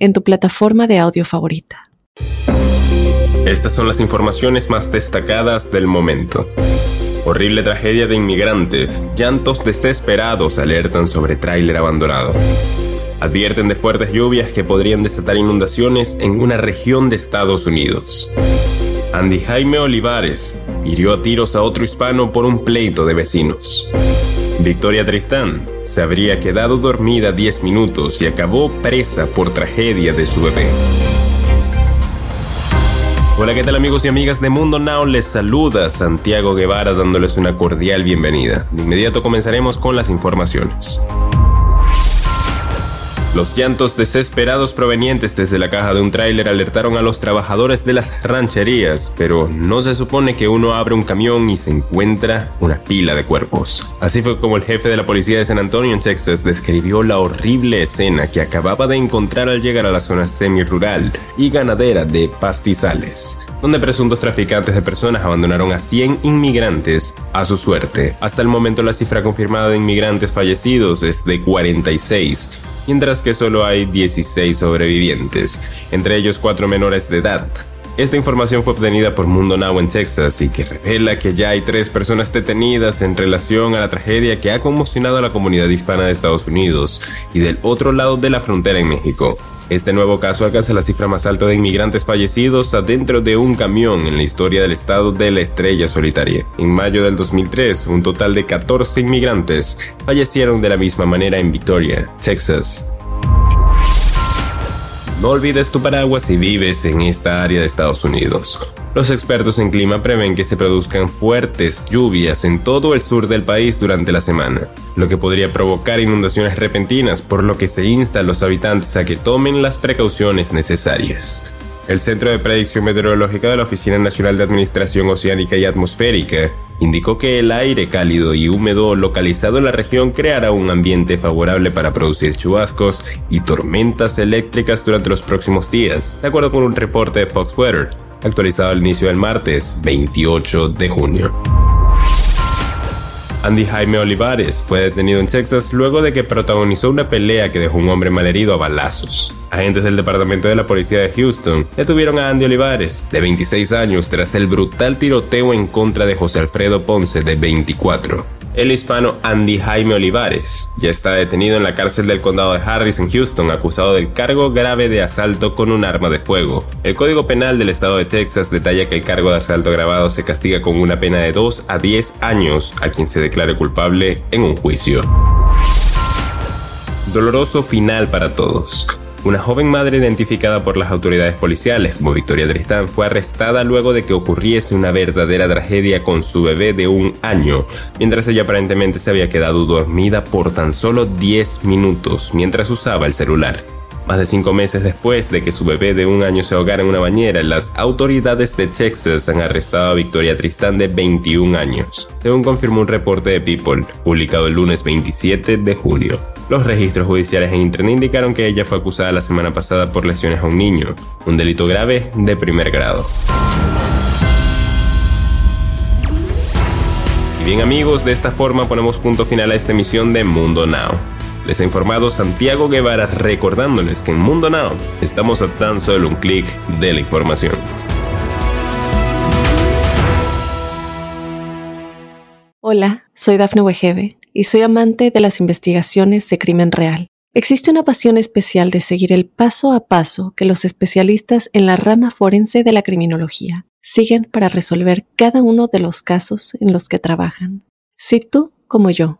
en tu plataforma de audio favorita. Estas son las informaciones más destacadas del momento. Horrible tragedia de inmigrantes, llantos desesperados alertan sobre tráiler abandonado. Advierten de fuertes lluvias que podrían desatar inundaciones en una región de Estados Unidos. Andy Jaime Olivares hirió a tiros a otro hispano por un pleito de vecinos. Victoria Tristán se habría quedado dormida 10 minutos y acabó presa por tragedia de su bebé. Hola, ¿qué tal amigos y amigas de Mundo Now? Les saluda Santiago Guevara dándoles una cordial bienvenida. De inmediato comenzaremos con las informaciones. Los llantos desesperados provenientes desde la caja de un tráiler alertaron a los trabajadores de las rancherías, pero no se supone que uno abre un camión y se encuentra una pila de cuerpos. Así fue como el jefe de la policía de San Antonio en Texas describió la horrible escena que acababa de encontrar al llegar a la zona semi-rural y ganadera de Pastizales, donde presuntos traficantes de personas abandonaron a 100 inmigrantes a su suerte. Hasta el momento la cifra confirmada de inmigrantes fallecidos es de 46 mientras que solo hay 16 sobrevivientes, entre ellos 4 menores de edad. Esta información fue obtenida por Mundo Now en Texas y que revela que ya hay tres personas detenidas en relación a la tragedia que ha conmocionado a la comunidad hispana de Estados Unidos y del otro lado de la frontera en México. Este nuevo caso alcanza la cifra más alta de inmigrantes fallecidos adentro de un camión en la historia del estado de la estrella solitaria. En mayo del 2003, un total de 14 inmigrantes fallecieron de la misma manera en Victoria, Texas. No olvides tu paraguas si vives en esta área de Estados Unidos. Los expertos en clima prevén que se produzcan fuertes lluvias en todo el sur del país durante la semana, lo que podría provocar inundaciones repentinas, por lo que se insta a los habitantes a que tomen las precauciones necesarias. El Centro de Predicción Meteorológica de la Oficina Nacional de Administración Oceánica y Atmosférica indicó que el aire cálido y húmedo localizado en la región creará un ambiente favorable para producir chubascos y tormentas eléctricas durante los próximos días, de acuerdo con un reporte de Fox Weather, actualizado al inicio del martes 28 de junio. Andy Jaime Olivares fue detenido en Texas luego de que protagonizó una pelea que dejó un hombre malherido a balazos. Agentes del Departamento de la Policía de Houston detuvieron a Andy Olivares, de 26 años, tras el brutal tiroteo en contra de José Alfredo Ponce, de 24. El hispano Andy Jaime Olivares ya está detenido en la cárcel del condado de Harris en Houston acusado del cargo grave de asalto con un arma de fuego. El Código Penal del estado de Texas detalla que el cargo de asalto grabado se castiga con una pena de 2 a 10 años a quien se declare culpable en un juicio. Doloroso final para todos. Una joven madre identificada por las autoridades policiales como Victoria Tristán fue arrestada luego de que ocurriese una verdadera tragedia con su bebé de un año, mientras ella aparentemente se había quedado dormida por tan solo 10 minutos mientras usaba el celular. Más de cinco meses después de que su bebé de un año se ahogara en una bañera, las autoridades de Texas han arrestado a Victoria Tristán de 21 años, según confirmó un reporte de People, publicado el lunes 27 de julio. Los registros judiciales en Internet indicaron que ella fue acusada la semana pasada por lesiones a un niño, un delito grave de primer grado. Y bien amigos, de esta forma ponemos punto final a esta emisión de Mundo Now. Les ha informado Santiago Guevara recordándoles que en Mundo Now estamos a tan solo un clic de la información. Hola, soy Dafne Wegebe y soy amante de las investigaciones de crimen real. Existe una pasión especial de seguir el paso a paso que los especialistas en la rama forense de la criminología siguen para resolver cada uno de los casos en los que trabajan. Si tú, como yo,